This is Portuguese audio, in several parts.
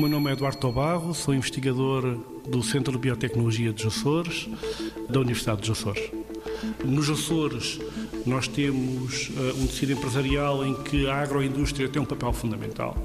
meu nome é Eduardo Tobarro, sou investigador do Centro de Biotecnologia dos Açores, da Universidade dos Açores. Nos Açores, nós temos uh, um tecido empresarial em que a agroindústria tem um papel fundamental.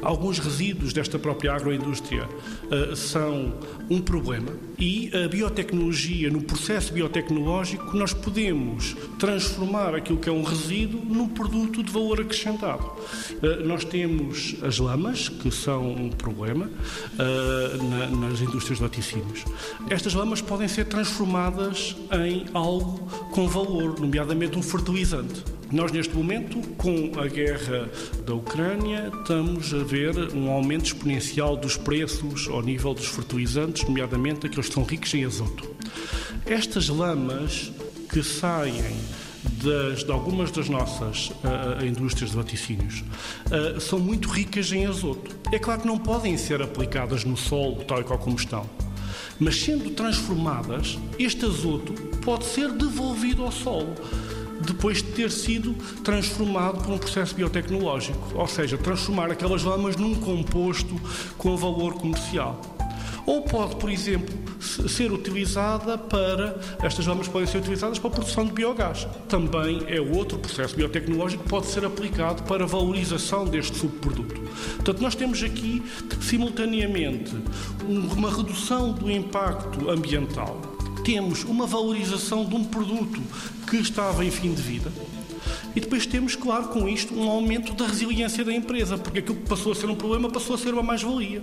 Alguns resíduos desta própria agroindústria uh, são um problema e a biotecnologia, no processo biotecnológico, nós podemos transformar aquilo que é um resíduo num produto de valor acrescentado. Uh, nós temos as lamas, que são um problema na, nas indústrias de laticínios. Estas lamas podem ser transformadas em algo com valor, nomeadamente um fertilizante. Nós, neste momento, com a guerra da Ucrânia, estamos a ver um aumento exponencial dos preços ao nível dos fertilizantes, nomeadamente aqueles que são ricos em azoto. Estas lamas que saem das, de algumas das nossas uh, indústrias de vaticínios uh, são muito ricas em azoto. É claro que não podem ser aplicadas no solo, tal e qual como estão. Mas sendo transformadas, este azoto pode ser devolvido ao solo depois de ter sido transformado por um processo biotecnológico, ou seja, transformar aquelas lamas num composto com valor comercial. Ou pode, por exemplo, ser utilizada para. Estas lamas podem ser utilizadas para a produção de biogás. Também é outro processo biotecnológico que pode ser aplicado para a valorização deste subproduto. Portanto, nós temos aqui, simultaneamente, uma redução do impacto ambiental, temos uma valorização de um produto que estava em fim de vida. E depois temos, claro, com isto, um aumento da resiliência da empresa, porque aquilo que passou a ser um problema passou a ser uma mais-valia.